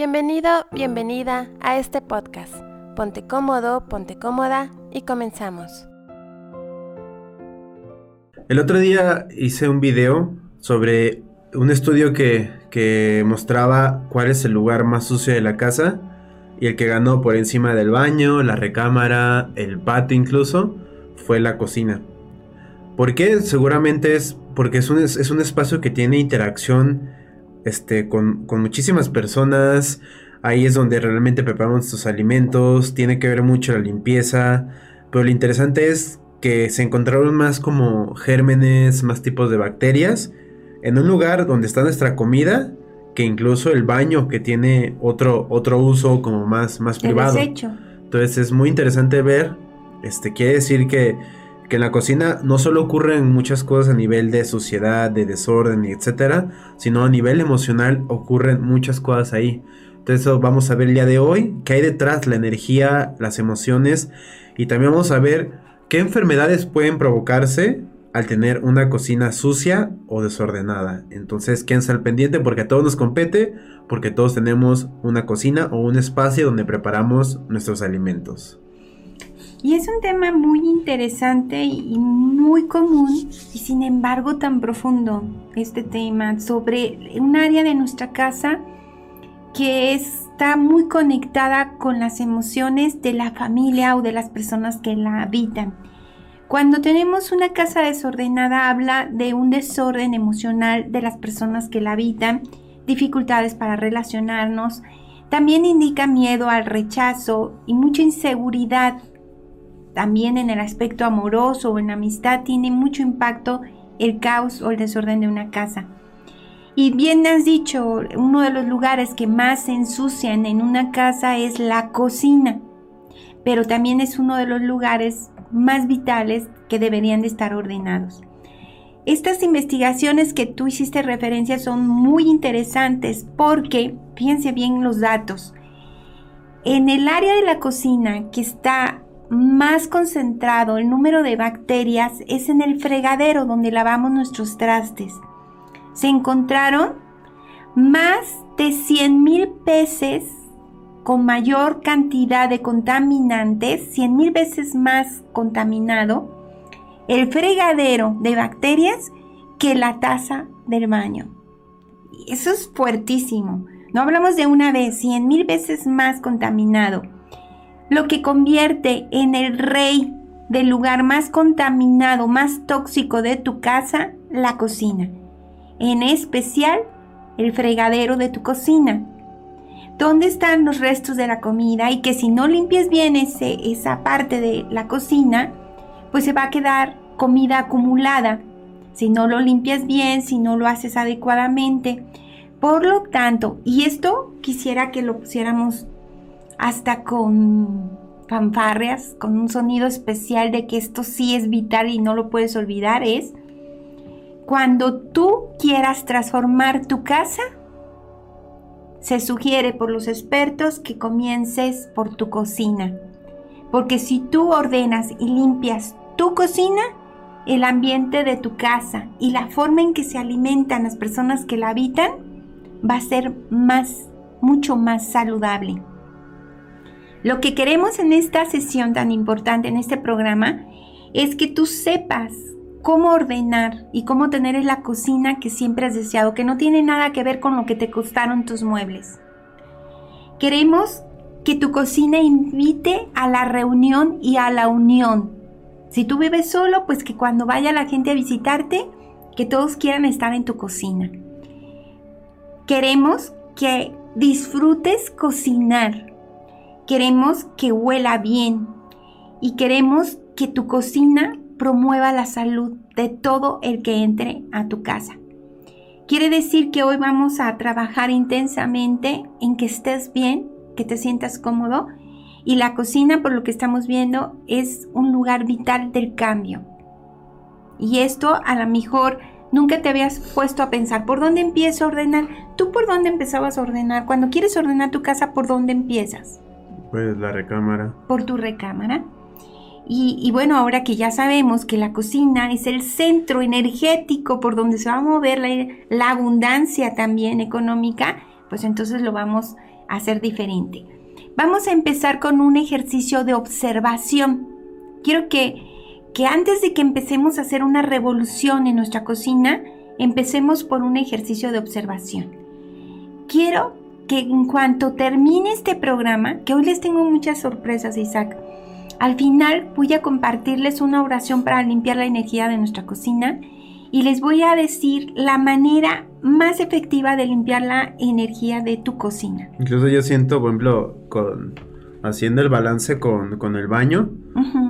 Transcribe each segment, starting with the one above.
Bienvenido, bienvenida a este podcast. Ponte cómodo, ponte cómoda y comenzamos. El otro día hice un video sobre un estudio que, que mostraba cuál es el lugar más sucio de la casa y el que ganó por encima del baño, la recámara, el patio incluso, fue la cocina. ¿Por qué? Seguramente es porque es un, es un espacio que tiene interacción este, con, muchísimas personas. Ahí es donde realmente preparamos nuestros alimentos. Tiene que ver mucho la limpieza. Pero lo interesante es que se encontraron más como gérmenes, más tipos de bacterias. En un lugar donde está nuestra comida. Que incluso el baño que tiene otro, otro uso como más, más privado. Entonces es muy interesante ver. Este quiere decir que que en la cocina no solo ocurren muchas cosas a nivel de suciedad, de desorden, etcétera, sino a nivel emocional ocurren muchas cosas ahí. Entonces vamos a ver el día de hoy qué hay detrás, la energía, las emociones y también vamos a ver qué enfermedades pueden provocarse al tener una cocina sucia o desordenada. Entonces quédense al pendiente porque a todos nos compete, porque todos tenemos una cocina o un espacio donde preparamos nuestros alimentos. Y es un tema muy interesante y muy común y sin embargo tan profundo este tema sobre un área de nuestra casa que está muy conectada con las emociones de la familia o de las personas que la habitan. Cuando tenemos una casa desordenada habla de un desorden emocional de las personas que la habitan, dificultades para relacionarnos, también indica miedo al rechazo y mucha inseguridad también en el aspecto amoroso o en amistad tiene mucho impacto el caos o el desorden de una casa. Y bien has dicho, uno de los lugares que más se ensucian en una casa es la cocina, pero también es uno de los lugares más vitales que deberían de estar ordenados. Estas investigaciones que tú hiciste referencia son muy interesantes porque, fíjense bien los datos, en el área de la cocina que está más concentrado el número de bacterias es en el fregadero donde lavamos nuestros trastes. Se encontraron más de 100.000 peces con mayor cantidad de contaminantes, 100.000 veces más contaminado, el fregadero de bacterias que la taza del baño. Eso es fuertísimo. No hablamos de una vez, 100.000 veces más contaminado lo que convierte en el rey del lugar más contaminado, más tóxico de tu casa, la cocina. En especial, el fregadero de tu cocina. ¿Dónde están los restos de la comida? Y que si no limpias bien ese, esa parte de la cocina, pues se va a quedar comida acumulada. Si no lo limpias bien, si no lo haces adecuadamente. Por lo tanto, y esto quisiera que lo pusiéramos hasta con fanfarrias, con un sonido especial de que esto sí es vital y no lo puedes olvidar, es cuando tú quieras transformar tu casa, se sugiere por los expertos que comiences por tu cocina. Porque si tú ordenas y limpias tu cocina, el ambiente de tu casa y la forma en que se alimentan las personas que la habitan va a ser más, mucho más saludable. Lo que queremos en esta sesión tan importante, en este programa, es que tú sepas cómo ordenar y cómo tener la cocina que siempre has deseado, que no tiene nada que ver con lo que te costaron tus muebles. Queremos que tu cocina invite a la reunión y a la unión. Si tú vives solo, pues que cuando vaya la gente a visitarte, que todos quieran estar en tu cocina. Queremos que disfrutes cocinar, Queremos que huela bien y queremos que tu cocina promueva la salud de todo el que entre a tu casa. Quiere decir que hoy vamos a trabajar intensamente en que estés bien, que te sientas cómodo y la cocina, por lo que estamos viendo, es un lugar vital del cambio. Y esto a lo mejor nunca te habías puesto a pensar, ¿por dónde empiezo a ordenar? ¿Tú por dónde empezabas a ordenar? Cuando quieres ordenar tu casa, ¿por dónde empiezas? Pues la recámara. Por tu recámara. Y, bueno, ahora que ya sabemos que la cocina es el centro energético por donde se va a mover la, abundancia también económica, pues entonces lo vamos a ser diferente. Vamos a empezar con un ejercicio de observación. Quiero que, que antes de que empecemos a hacer una revolución en nuestra cocina, empecemos por un ejercicio de observación. Quiero que en cuanto termine este programa, que hoy les tengo muchas sorpresas, Isaac, al final voy a compartirles una oración para limpiar la energía de nuestra cocina y les voy a decir la manera más efectiva de limpiar la energía de tu cocina. Incluso yo siento, por ejemplo, con haciendo el balance con, el baño,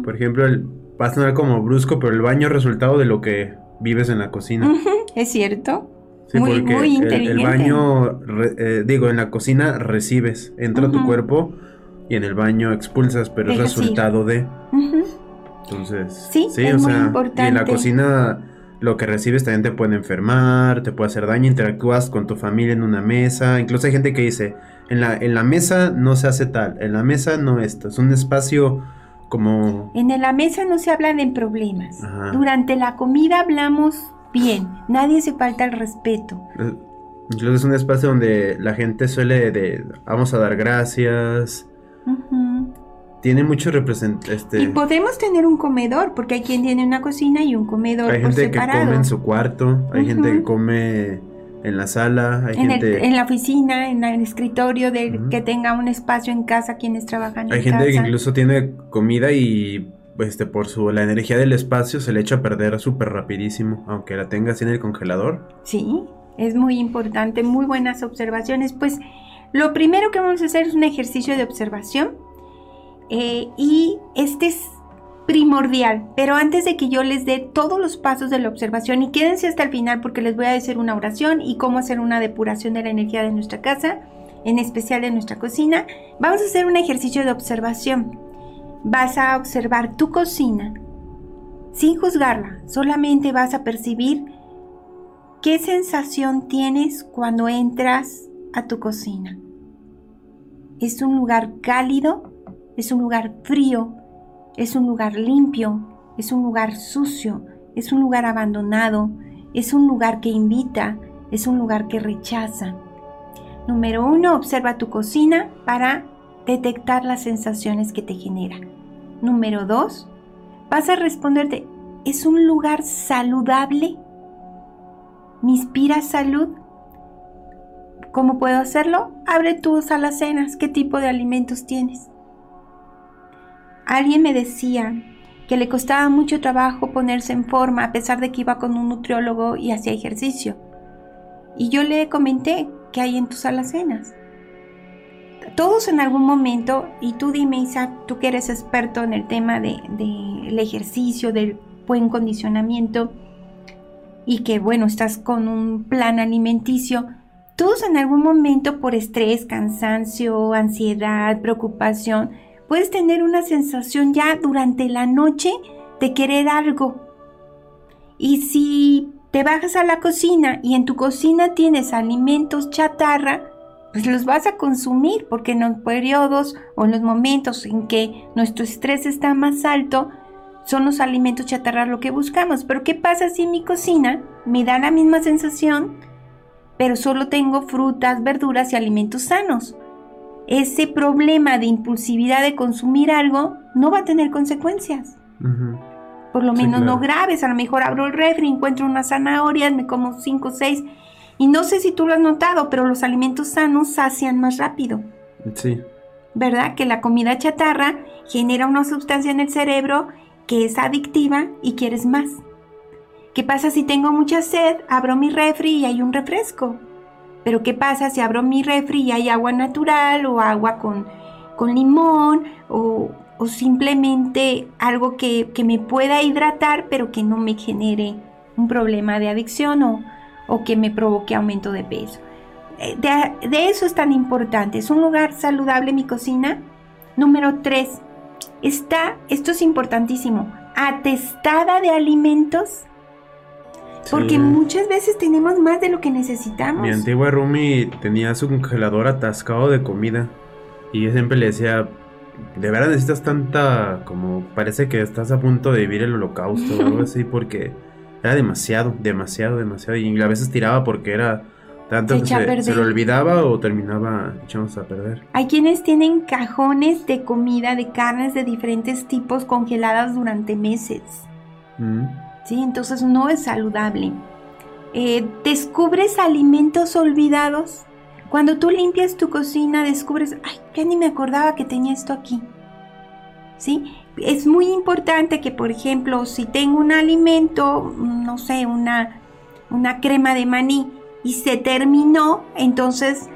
por ejemplo, el, va a sonar como brusco, pero el baño es resultado de lo que vives en la cocina. Es cierto. Muy, muy inteligente. El, baño, eh, digo, en la cocina recibes, entra tu cuerpo y en el baño expulsas, pero es resultado de. Entonces, sí, es muy importante. Y en la cocina lo que recibes también te puede enfermar, te puede hacer daño, interactúas con tu familia en una mesa, incluso hay gente que dice, en la, en la mesa no se hace tal, en la mesa no esto, es un espacio como... En la mesa no se habla de problemas, durante la comida hablamos bien, nadie se falta el respeto. Incluso es un espacio donde la gente suele de, vamos a dar gracias, tiene mucho representante. Este... Y podemos tener un comedor, porque hay quien tiene una cocina y un comedor. Hay gente que come en su cuarto, hay gente que come en la sala, hay en, gente... en la oficina, en el escritorio, de que tenga un espacio en casa quienes trabajan hay gente que incluso tiene comida y este por su la energía del espacio se le echa a perder súper rapidísimo, aunque la tengas en el congelador. Sí, es muy importante, muy buenas observaciones. Pues lo primero que vamos a hacer es un ejercicio de observación eh, y este es primordial. Pero antes de que yo les dé todos los pasos de la observación y quédense hasta el final porque les voy a decir una oración y cómo hacer una depuración de la energía de nuestra casa, en especial de nuestra cocina, vamos a hacer un ejercicio de observación. Vas a observar tu cocina sin juzgarla, solamente vas a percibir qué sensación tienes cuando entras a tu cocina. ¿Es un lugar cálido? Es un lugar frío, es un lugar limpio, es un lugar sucio, es un lugar abandonado, es un lugar que invita, es un lugar que rechaza. Número uno, observa tu cocina para detectar las sensaciones que te genera. Número dos, vas a responderte, ¿es un lugar saludable? ¿Me inspira salud? ¿Cómo puedo hacerlo? Abre tus alacenas, ¿qué tipo de alimentos tienes? Alguien me decía que le costaba mucho trabajo ponerse en forma a pesar de que iba con un nutriólogo y hacía ejercicio. Y yo le comenté que hay en tus alacenas. Todos en algún momento, y tú dime Isaac, tú que eres experto en el tema del de, ejercicio, del buen condicionamiento, y que bueno, estás con un plan alimenticio, todos en algún momento por estrés, cansancio, ansiedad, preocupación, puedes tener una sensación ya durante la noche de querer algo. Y si te bajas a la cocina y en tu cocina tienes alimentos chatarra, pues los vas a consumir porque en los periodos o en los momentos en que nuestro estrés está más alto, son los alimentos chatarra lo que buscamos. Pero ¿qué pasa si en mi cocina me da la misma sensación, pero solo tengo frutas, verduras y alimentos sanos? ese problema de impulsividad de consumir algo no va a tener consecuencias. Por lo menos no graves. A lo mejor abro el refri, encuentro unas zanahorias, me como cinco o seis. Y no sé si tú lo has notado, pero los alimentos sanos sacian más rápido. Sí. ¿Verdad? Que la comida chatarra genera una sustancia en el cerebro que es adictiva y quieres más. ¿Qué pasa si tengo mucha sed? Abro mi refri y hay un refresco. Pero ¿qué pasa si abro mi refri y hay agua natural o agua con, con limón o, simplemente algo que, me pueda hidratar pero que no me genere un problema de adicción o, o que me provoque aumento de peso? Eh, de, de, eso es tan importante. Es un lugar saludable mi cocina. Número 3. Está, esto es importantísimo, atestada de alimentos porque muchas veces tenemos más de lo que necesitamos. Mi antigua Rumi tenía su congelador atascado de comida. Y yo siempre le decía, de verdad necesitas tanta, como parece que estás a punto de vivir el holocausto o algo así, porque era demasiado, demasiado, demasiado. Y a veces tiraba porque era Tanto Se que se, lo olvidaba o terminaba echándose a perder. Hay quienes tienen cajones de comida, de carnes de diferentes tipos congeladas durante meses. Mm. ¿sí? Entonces no es saludable. Eh, descubres alimentos olvidados. Cuando tú limpias tu cocina, descubres, ay, ya ni me acordaba que tenía esto aquí. ¿Sí? Es muy importante que, por ejemplo, si tengo un alimento, no sé, una, una crema de maní y se terminó, entonces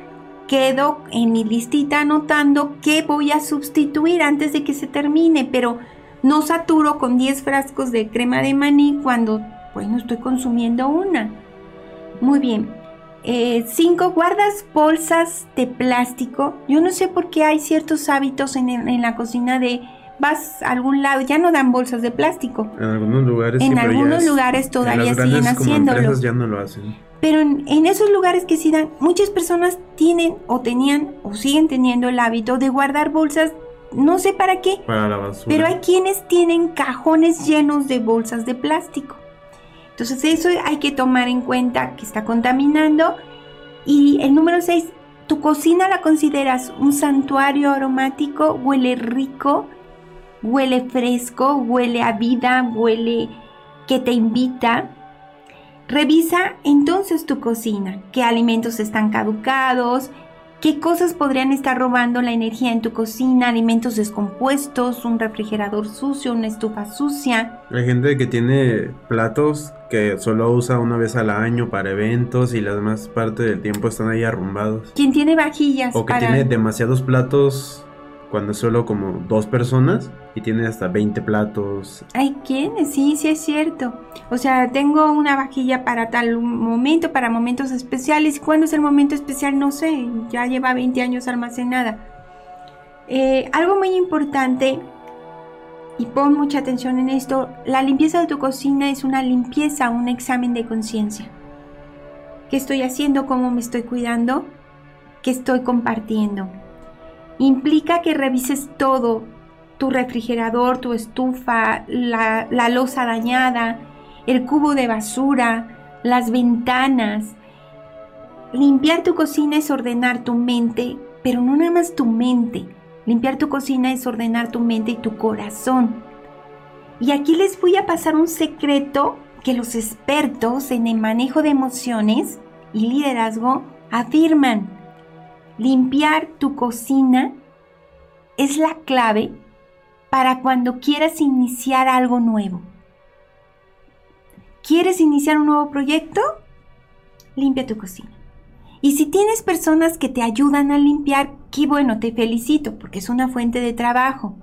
quedo en mi listita anotando qué voy a sustituir antes de que se termine, pero no saturo con 10 frascos de crema de maní cuando, bueno, estoy consumiendo una. Muy bien. 5. guardas bolsas de plástico. Yo no sé por qué hay ciertos hábitos en, en la cocina de vas a algún lado, ya no dan bolsas de plástico. En algunos lugares En sí, algunos es- lugares todavía en siguen haciéndolo. ya no lo hacen. Pero en, en esos lugares que sí dan, muchas personas tienen o tenían o siguen teniendo el hábito de guardar bolsas, no sé para qué, Para la basura. pero hay quienes tienen cajones llenos de bolsas de plástico. Entonces eso hay que tomar en cuenta que está contaminando. Y el número 6, tu cocina la consideras un santuario aromático, huele rico, huele fresco, huele a vida, huele que te invita. Revisa entonces tu cocina, qué alimentos están caducados, qué cosas podrían estar robando la energía en tu cocina, alimentos descompuestos, un refrigerador sucio, una estufa sucia. Hay gente que tiene platos que solo usa una vez al año para eventos y la demás parte del tiempo están ahí arrumbados. Quien tiene vajillas O que para... tiene demasiados platos cuando solo como dos personas y tiene hasta 20 platos. Hay quienes, sí, sí es cierto. O sea, tengo una vajilla para tal momento, para momentos especiales. ¿Cuándo es el momento especial? No sé, ya lleva 20 años almacenada. Eh, algo muy importante, y pon mucha atención en esto, la limpieza de tu cocina es una limpieza, un examen de conciencia. ¿Qué estoy haciendo? ¿Cómo me estoy cuidando? ¿Qué estoy compartiendo? Implica que revises todo, tu refrigerador, tu estufa, la, la losa dañada, el cubo de basura, las ventanas. Limpiar tu cocina es ordenar tu mente, pero no nada más tu mente. Limpiar tu cocina es ordenar tu mente y tu corazón. Y aquí les voy a pasar un secreto que los expertos en el manejo de emociones y liderazgo afirman. Limpiar tu cocina es la clave para cuando quieras iniciar algo nuevo. ¿Quieres iniciar un nuevo proyecto? Limpia tu cocina. Y si tienes personas que te ayudan a limpiar, qué bueno, te felicito porque es una fuente de trabajo.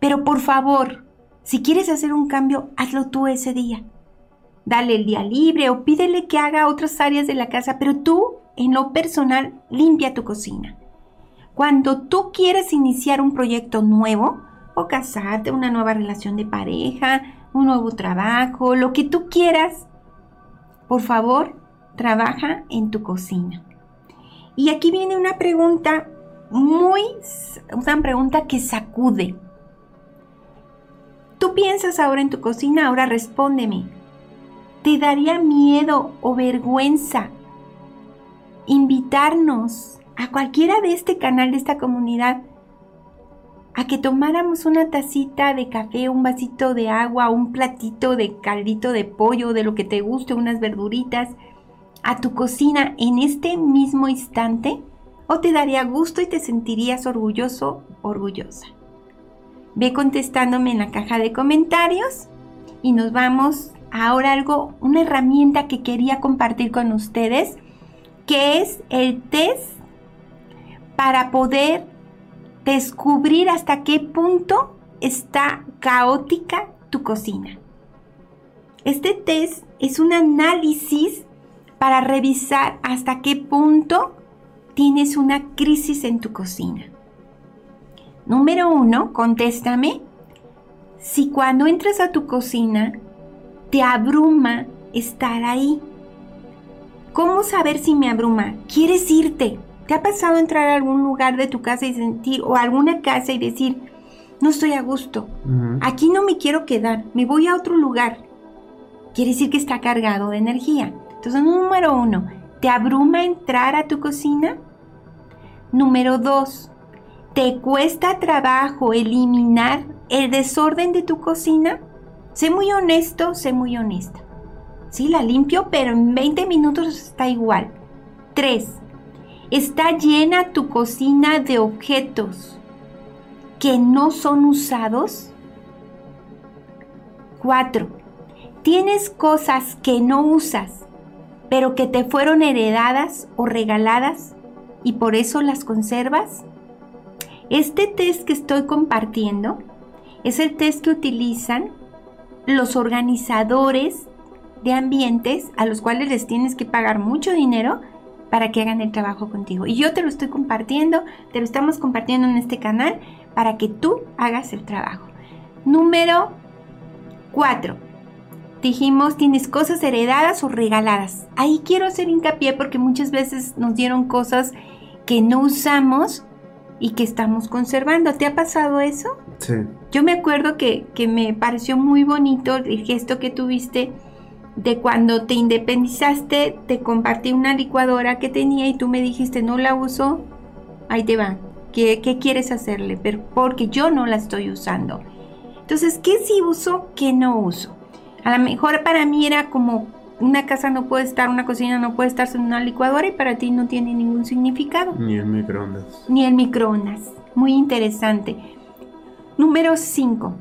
Pero por favor, si quieres hacer un cambio, hazlo tú ese día. Dale el día libre o pídele que haga otras áreas de la casa, pero tú, en lo personal, limpia tu cocina. Cuando tú quieras iniciar un proyecto nuevo, o casarte, una nueva relación de pareja, un nuevo trabajo, lo que tú quieras, por favor, trabaja en tu cocina. Y aquí viene una pregunta muy, una pregunta que sacude. Tú piensas ahora en tu cocina, ahora respóndeme. ¿Te daría miedo o vergüenza invitarnos a cualquiera de este canal, de esta comunidad, a que tomáramos una tacita de café, un vasito de agua, un platito de caldito de pollo, de lo que te guste, unas verduritas, a tu cocina en este mismo instante? ¿O te daría gusto y te sentirías orgulloso, orgullosa? Ve contestándome en la caja de comentarios y nos vamos ahora algo, una herramienta que quería compartir con ustedes, que es el test para poder descubrir hasta qué punto está caótica tu cocina. Este test es un análisis para revisar hasta qué punto tienes una crisis en tu cocina. Número uno, contéstame si cuando entras a tu cocina te abruma estar ahí. ¿Cómo saber si me abruma? ¿Quieres irte? ¿Te ha pasado entrar a algún lugar de tu casa y sentir, o alguna casa y decir, no estoy a gusto, aquí no me quiero quedar, me voy a otro lugar? Quiere decir que está cargado de energía. Entonces, número uno, ¿Te abruma entrar a tu cocina? Número 2. ¿Te cuesta trabajo eliminar el desorden de tu cocina? Sé muy honesto, sé muy honesta. Sí, la limpio, pero en 20 minutos está igual. 3. Está llena tu cocina de objetos que no son usados. 4. Tienes cosas que no usas, pero que te fueron heredadas o regaladas y por eso las conservas. Este test que estoy compartiendo es el test que utilizan los organizadores de ambientes a los cuales les tienes que pagar mucho dinero para que hagan el trabajo contigo. Y yo te lo estoy compartiendo, te lo estamos compartiendo en este canal para que tú hagas el trabajo. Número 4. Dijimos, tienes cosas heredadas o regaladas. Ahí quiero hacer hincapié porque muchas veces nos dieron cosas que no usamos y que estamos conservando. ¿Te ha pasado eso? Sí. Yo me acuerdo que, que me pareció muy bonito el gesto que tuviste de cuando te independizaste, te compartí una licuadora que tenía y tú me dijiste, no la uso, ahí te va. ¿Qué, qué quieres hacerle? Pero porque yo no la estoy usando. Entonces, ¿qué sí uso? ¿Qué no uso? A lo mejor para mí era como una casa no puede estar, una cocina no puede estar sin una licuadora y para ti no tiene ningún significado. Ni el microondas. Ni el microondas. Muy interesante. Número 5.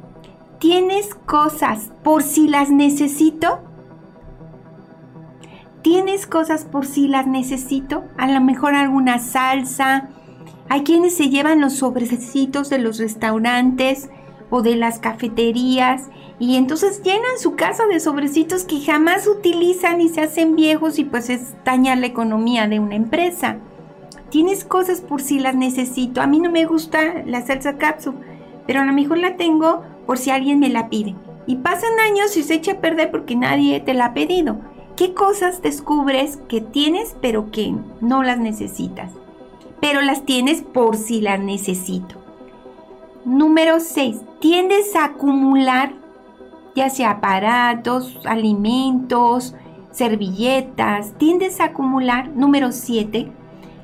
¿Tienes cosas por si las necesito? ¿Tienes cosas por si las necesito? A lo mejor alguna salsa. Hay quienes se llevan los sobrecitos de los restaurantes o de las cafeterías y entonces llenan su casa de sobrecitos que jamás utilizan y se hacen viejos y pues es dañar la economía de una empresa. Tienes cosas por si las necesito. A mí no me gusta la salsa capsu, pero a lo mejor la tengo por si alguien me la pide. Y pasan años y se echa a perder porque nadie te la ha pedido. ¿Qué cosas descubres que tienes pero que no las necesitas? Pero las tienes por si las necesito. Número 6. Tiendes a acumular ya sea aparatos, alimentos, servilletas. Tiendes a acumular. Número 7.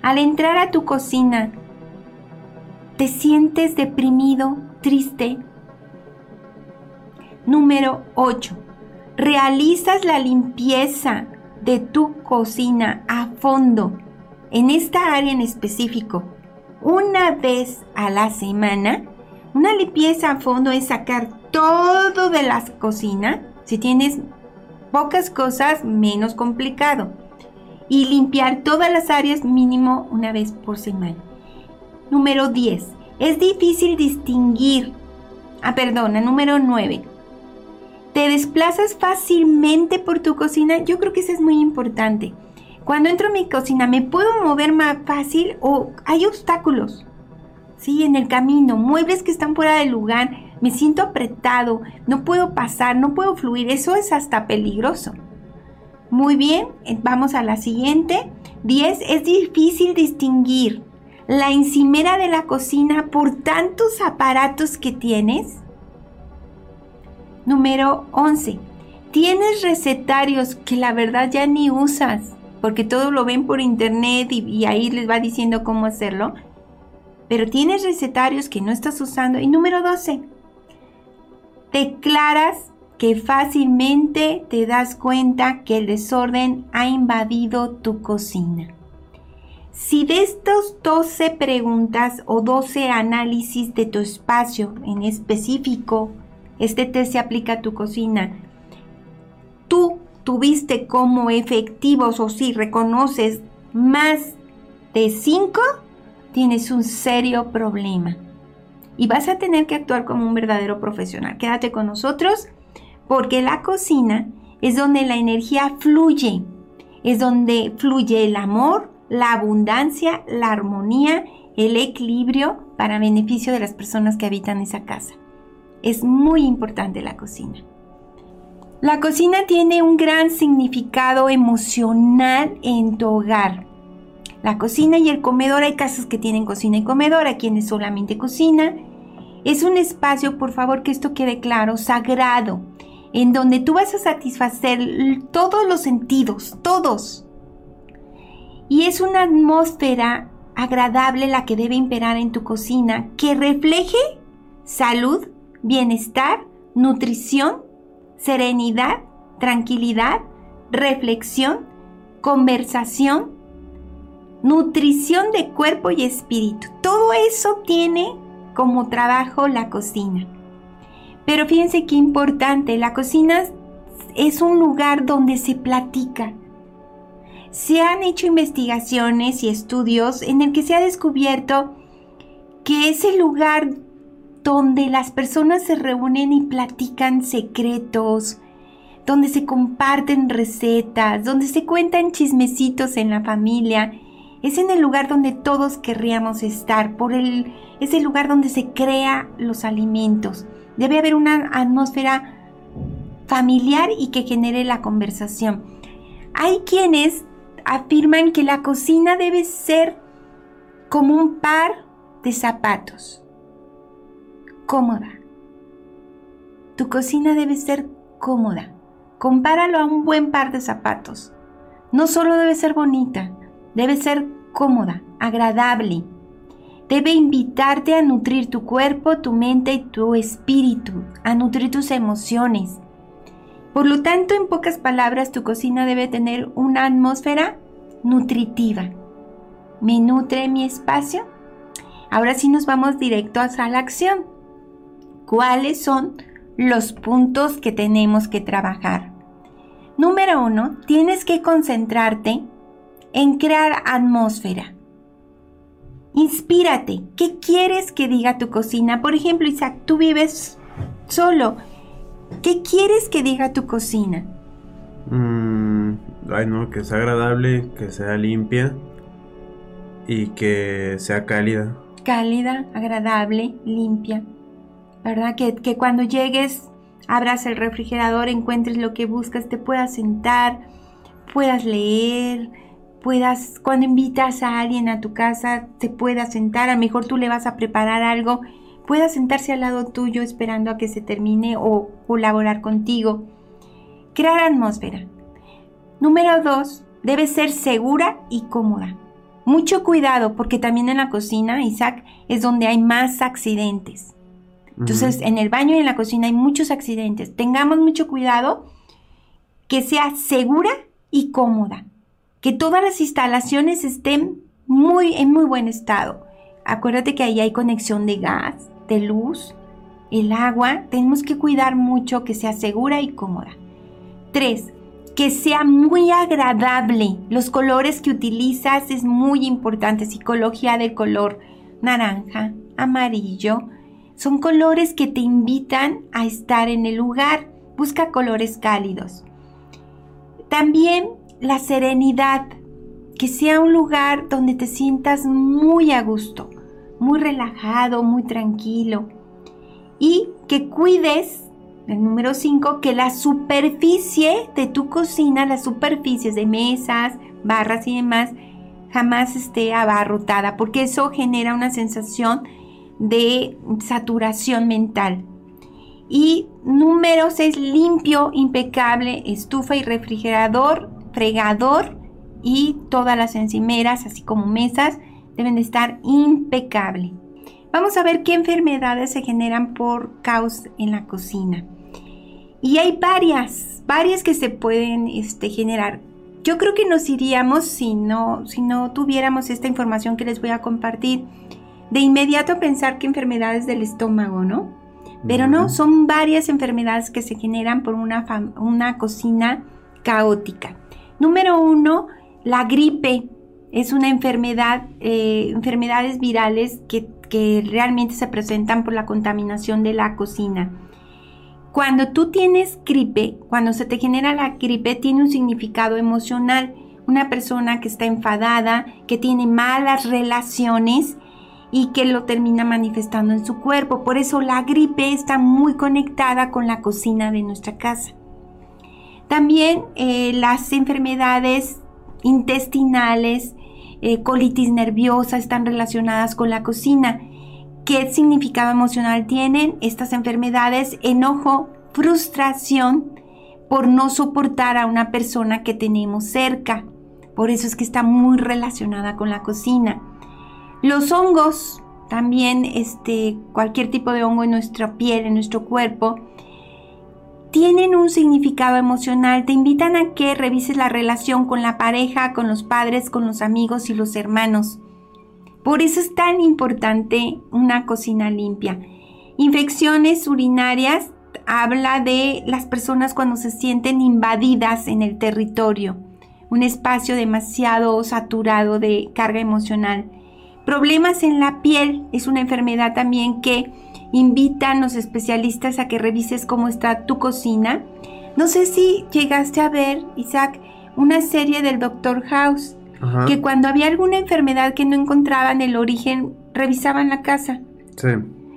Al entrar a tu cocina, ¿te sientes deprimido, triste? Número 8 realizas la limpieza de tu cocina a fondo, en esta área en específico, una vez a la semana, una limpieza a fondo es sacar todo de la cocina. Si tienes pocas cosas, menos complicado. Y limpiar todas las áreas mínimo una vez por semana. Número 10. Es difícil distinguir. Ah, perdona, número 9 ¿Te desplazas fácilmente por tu cocina? Yo creo que eso es muy importante. Cuando entro a mi cocina, ¿me puedo mover más fácil o hay obstáculos? Sí, en el camino, muebles que están fuera del lugar, me siento apretado, no puedo pasar, no puedo fluir, eso es hasta peligroso. Muy bien, eh, vamos a la siguiente. 10. Es difícil distinguir la encimera de la cocina por tantos aparatos que tienes. Número 11. Tienes recetarios que la verdad ya ni usas, porque todo lo ven por internet y, ahí les va diciendo cómo hacerlo. Pero tienes recetarios que no estás usando. Y número 12. Declaras que fácilmente te das cuenta que el desorden ha invadido tu cocina. Si de estos 12 preguntas o 12 análisis de tu espacio en específico este test se aplica a tu cocina. Tú tuviste como efectivos o si reconoces más de 5, tienes un serio problema. Y vas a tener que actuar como un verdadero profesional. Quédate con nosotros porque la cocina es donde la energía fluye. Es donde fluye el amor, la abundancia, la armonía, el equilibrio para beneficio de las personas que habitan esa casa es muy importante la cocina. La cocina tiene un gran significado emocional en tu hogar. La cocina y el comedor, hay casas que tienen cocina y comedor, hay quienes solamente cocina. Es un espacio, por favor que esto quede claro, sagrado, en donde tú vas a satisfacer todos los sentidos, todos. Y es una atmósfera agradable la que debe imperar en tu cocina, que refleje salud, bienestar, nutrición, serenidad, tranquilidad, reflexión, conversación, nutrición de cuerpo y espíritu. Todo eso tiene como trabajo la cocina. Pero fíjense qué importante, la cocina es un lugar donde se platica. Se han hecho investigaciones y estudios en el que se ha descubierto que es el lugar donde las personas se reúnen y platican secretos, donde se comparten recetas, donde se cuentan chismecitos en la familia. Es en el lugar donde todos querríamos estar, por el, es el lugar donde se crea los alimentos. Debe haber una atmósfera familiar y que genere la conversación. Hay quienes afirman que la cocina debe ser como un par de zapatos. Cómoda. Tu cocina debe ser cómoda. Compáralo a un buen par de zapatos. No solo debe ser bonita, debe ser cómoda, agradable. Debe invitarte a nutrir tu cuerpo, tu mente y tu espíritu, a nutrir tus emociones. Por lo tanto, en pocas palabras, tu cocina debe tener una atmósfera nutritiva. ¿Me nutre mi espacio? Ahora sí nos vamos directo a la acción. ¿Cuáles son los puntos que tenemos que trabajar. Número uno, tienes que concentrarte en crear atmósfera. Inspírate. ¿Qué quieres que diga tu cocina? Por ejemplo, Isaac, tú vives solo. ¿Qué quieres que diga tu cocina? Mm, ay, no, que sea agradable, que sea limpia y que sea cálida. Cálida, agradable, limpia. ¿Verdad? Que, que cuando llegues, abras el refrigerador, encuentres lo que buscas, te puedas sentar, puedas leer, puedas, cuando invitas a alguien a tu casa, te puedas sentar, a lo mejor tú le vas a preparar algo, pueda sentarse al lado tuyo esperando a que se termine o colaborar contigo. Crear atmósfera. Número dos, debe ser segura y cómoda. Mucho cuidado porque también en la cocina, Isaac, es donde hay más accidentes. Entonces, en el baño y en la cocina hay muchos accidentes. Tengamos mucho cuidado que sea segura y cómoda. Que todas las instalaciones estén muy, en muy buen estado. Acuérdate que ahí hay conexión de gas, de luz, el agua. Tenemos que cuidar mucho que sea segura y cómoda. Tres, que sea muy agradable. Los colores que utilizas es muy importante. Psicología del color naranja, amarillo, son colores que te invitan a estar en el lugar. Busca colores cálidos. También la serenidad, que sea un lugar donde te sientas muy a gusto, muy relajado, muy tranquilo. Y que cuides, el número 5, que la superficie de tu cocina, las superficies de mesas, barras y demás, jamás esté abarrotada, porque eso genera una sensación de saturación mental. Y número 6, limpio, impecable, estufa y refrigerador, fregador y todas las encimeras, así como mesas, deben de estar impecable. Vamos a ver qué enfermedades se generan por caos en la cocina. Y hay varias, varias que se pueden este, generar. Yo creo que nos iríamos si no, si no tuviéramos esta información que les voy a compartir de inmediato pensar que enfermedades del estómago, ¿no? Pero no, son varias enfermedades que se generan por una, una cocina caótica. Número uno, la gripe es una enfermedad, eh, enfermedades virales que, que realmente se presentan por la contaminación de la cocina. Cuando tú tienes gripe, cuando se te genera la gripe, tiene un significado emocional. Una persona que está enfadada, que tiene malas relaciones, y que lo termina manifestando en su cuerpo. Por eso la gripe está muy conectada con la cocina de nuestra casa. También eh, las enfermedades intestinales, eh, colitis nerviosa, están relacionadas con la cocina. ¿Qué significado emocional tienen estas enfermedades? Enojo, frustración por no soportar a una persona que tenemos cerca. Por eso es que está muy relacionada con la cocina. Los hongos, también este, cualquier tipo de hongo en nuestra piel, en nuestro cuerpo, tienen un significado emocional. Te invitan a que revises la relación con la pareja, con los padres, con los amigos y los hermanos. Por eso es tan importante una cocina limpia. Infecciones urinarias habla de las personas cuando se sienten invadidas en el territorio, un espacio demasiado saturado de carga emocional. Problemas en la piel es una enfermedad también que invitan los especialistas a que revises cómo está tu cocina. No sé si llegaste a ver, Isaac, una serie del Dr. House, que cuando había alguna enfermedad que no encontraban el origen, revisaban la casa. Sí.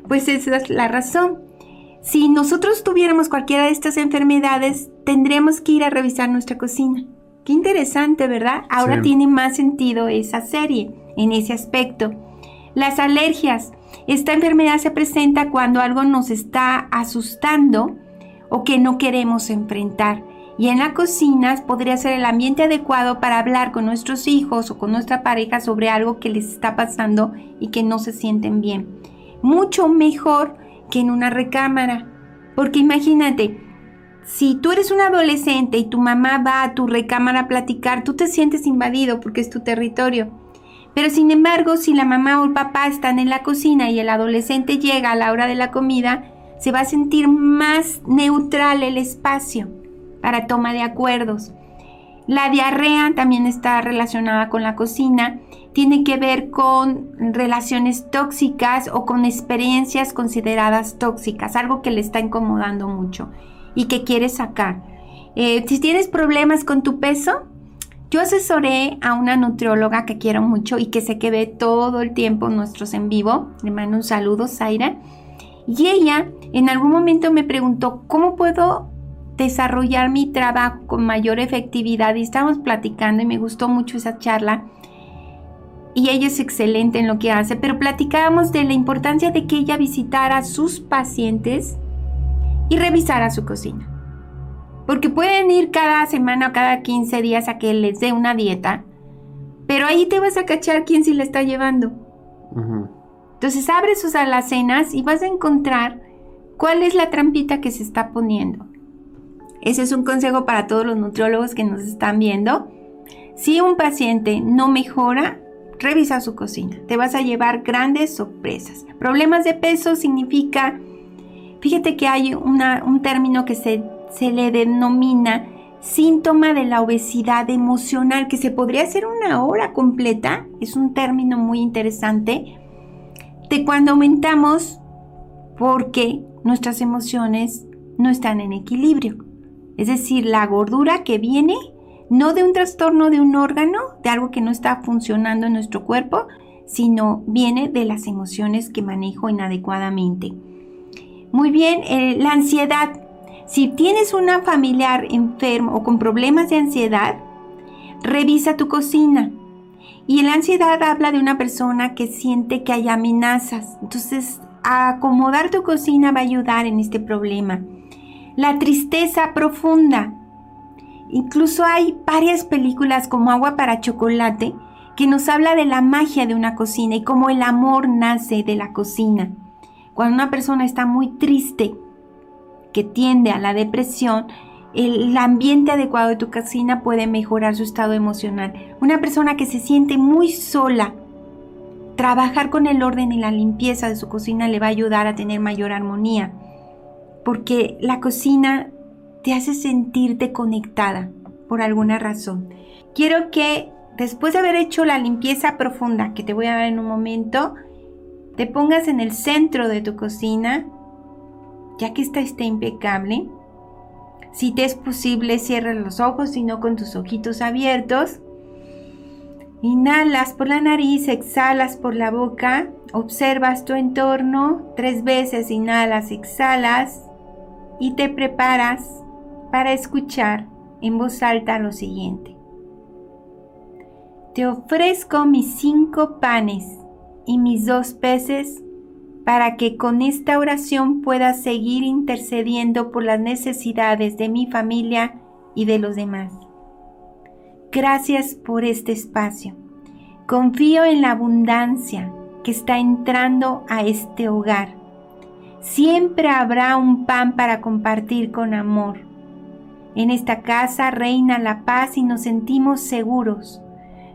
Pues esa es la razón. Si nosotros tuviéramos cualquiera de estas enfermedades, tendríamos que ir a revisar nuestra cocina. Qué interesante, ¿verdad? Ahora tiene más sentido esa serie en ese aspecto. Las alergias. Esta enfermedad se presenta cuando algo nos está asustando o que no queremos enfrentar. Y en la cocina podría ser el ambiente adecuado para hablar con nuestros hijos o con nuestra pareja sobre algo que les está pasando y que no se sienten bien. Mucho mejor que en una recámara. Porque imagínate, si tú eres un adolescente y tu mamá va a tu recámara a platicar, tú te sientes invadido porque es tu territorio. Pero sin embargo, si la mamá o el papá están en la cocina y el adolescente llega a la hora de la comida, se va a sentir más neutral el espacio para toma de acuerdos. La diarrea también está relacionada con la cocina, tiene que ver con relaciones tóxicas o con experiencias consideradas tóxicas, algo que le está incomodando mucho y que quiere sacar. Eh, si tienes problemas con tu peso, yo asesoré a una nutrióloga que quiero mucho y que sé que ve todo el tiempo nuestros en vivo. Le mando un saludo, Zaira. Y ella en algún momento me preguntó, ¿cómo puedo desarrollar mi trabajo con mayor efectividad? Y estábamos platicando y me gustó mucho esa charla. Y ella es excelente en lo que hace, pero platicábamos de la importancia de que ella visitara a sus pacientes y revisara su cocina. Porque pueden ir cada semana o cada 15 días a que les dé una dieta, pero ahí te vas a cachar quién sí la está llevando. Entonces abre sus alacenas y vas a encontrar cuál es la trampita que se está poniendo. Ese es un consejo para todos los nutriólogos que nos están viendo. Si un paciente no mejora, revisa su cocina. Te vas a llevar grandes sorpresas. Problemas de peso significa, fíjate que hay un término que se se le denomina síntoma de la obesidad emocional, que se podría hacer una hora completa, es un término muy interesante, de cuando aumentamos porque nuestras emociones no están en equilibrio. Es decir, la gordura que viene no de un trastorno de un órgano, de algo que no está funcionando en nuestro cuerpo, sino viene de las emociones que manejo inadecuadamente. Muy bien, eh, la ansiedad si tienes una familiar enfermo o con problemas de ansiedad, revisa tu cocina. Y la ansiedad habla de una persona que siente que hay amenazas. Entonces, acomodar tu cocina va a ayudar en este problema. La tristeza profunda. Incluso hay varias películas como Agua para Chocolate que nos habla de la magia de una cocina y cómo el amor nace de la cocina. Cuando una persona está muy triste, tiende a la depresión, el ambiente adecuado de tu cocina puede mejorar su estado emocional. Una persona que se siente muy sola, trabajar con el orden y la limpieza de su cocina le va a ayudar a tener mayor armonía, porque la cocina te hace sentirte conectada por alguna razón. Quiero que después de haber hecho la limpieza profunda que te voy a dar en un momento, te pongas en el centro de tu cocina ya que esta está impecable. Si te es posible, cierra los ojos, y no con tus ojitos abiertos. Inhalas por la nariz, exhalas por la boca, observas tu entorno, tres veces inhalas, exhalas y te preparas para escuchar en voz alta lo siguiente. Te ofrezco mis cinco panes y mis dos peces para que con esta oración pueda seguir intercediendo por las necesidades de mi familia y de los demás. Gracias por este espacio. Confío en la abundancia que está entrando a este hogar. Siempre habrá un pan para compartir con amor. En esta casa reina la paz y nos sentimos seguros.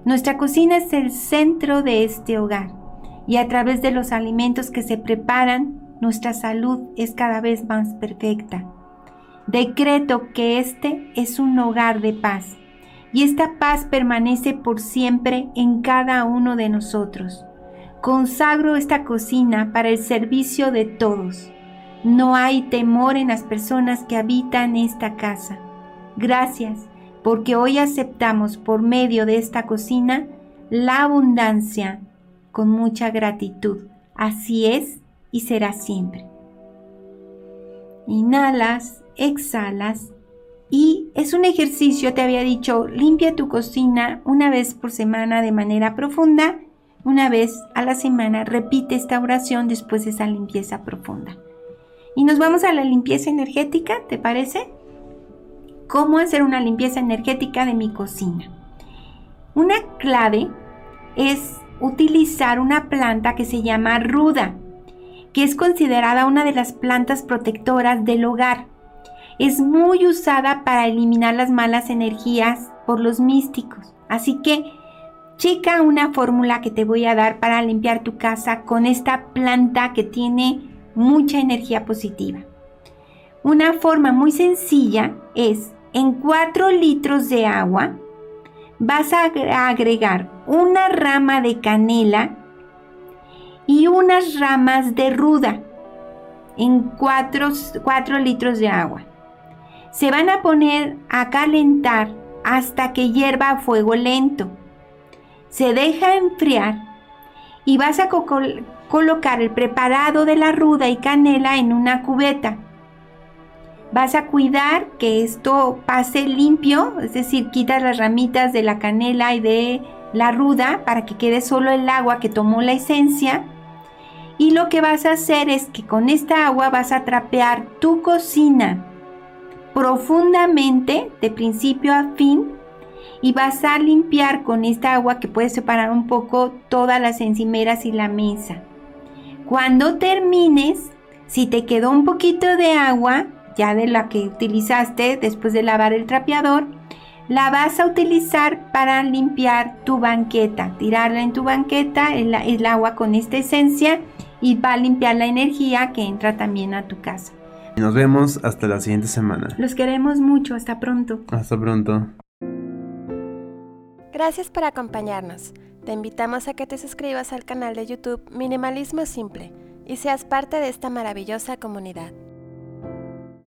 Nuestra cocina es el centro de este hogar y a través de los alimentos que se preparan, nuestra salud es cada vez más perfecta. Decreto que este es un hogar de paz y esta paz permanece por siempre en cada uno de nosotros. Consagro esta cocina para el servicio de todos. No hay temor en las personas que habitan esta casa. Gracias porque hoy aceptamos por medio de esta cocina la abundancia con mucha gratitud. Así es y será siempre. Inhalas, exhalas y es un ejercicio, te había dicho, limpia tu cocina una vez por semana de manera profunda. Una vez a la semana repite esta oración después de esa limpieza profunda. Y nos vamos a la limpieza energética, ¿te parece? cómo hacer una limpieza energética de mi cocina. Una clave es utilizar una planta que se llama ruda, que es considerada una de las plantas protectoras del hogar. Es muy usada para eliminar las malas energías por los místicos. Así que checa una fórmula que te voy a dar para limpiar tu casa con esta planta que tiene mucha energía positiva. Una forma muy sencilla es en 4 litros de agua vas a agregar una rama de canela y unas ramas de ruda en 4, litros de agua. Se van a poner a calentar hasta que hierva a fuego lento. Se deja enfriar y vas a colocar el preparado de la ruda y canela en una cubeta Vas a cuidar que esto pase limpio, es decir, quitas las ramitas de la canela y de la ruda para que quede solo el agua que tomó la esencia. Y lo que vas a hacer es que con esta agua vas a trapear tu cocina profundamente, de principio a fin, y vas a limpiar con esta agua que puedes separar un poco todas las encimeras y la mesa. Cuando termines, si te quedó un poquito de agua, ya de la que utilizaste después de lavar el trapeador, la vas a utilizar para limpiar tu banqueta, tirarla en tu banqueta, el, el agua con esta esencia y va a limpiar la energía que entra también a tu casa. Nos vemos hasta la siguiente semana. Los queremos mucho, hasta pronto. Hasta pronto. Gracias por acompañarnos. Te invitamos a que te suscribas al canal de YouTube Minimalismo Simple y seas parte de esta maravillosa comunidad.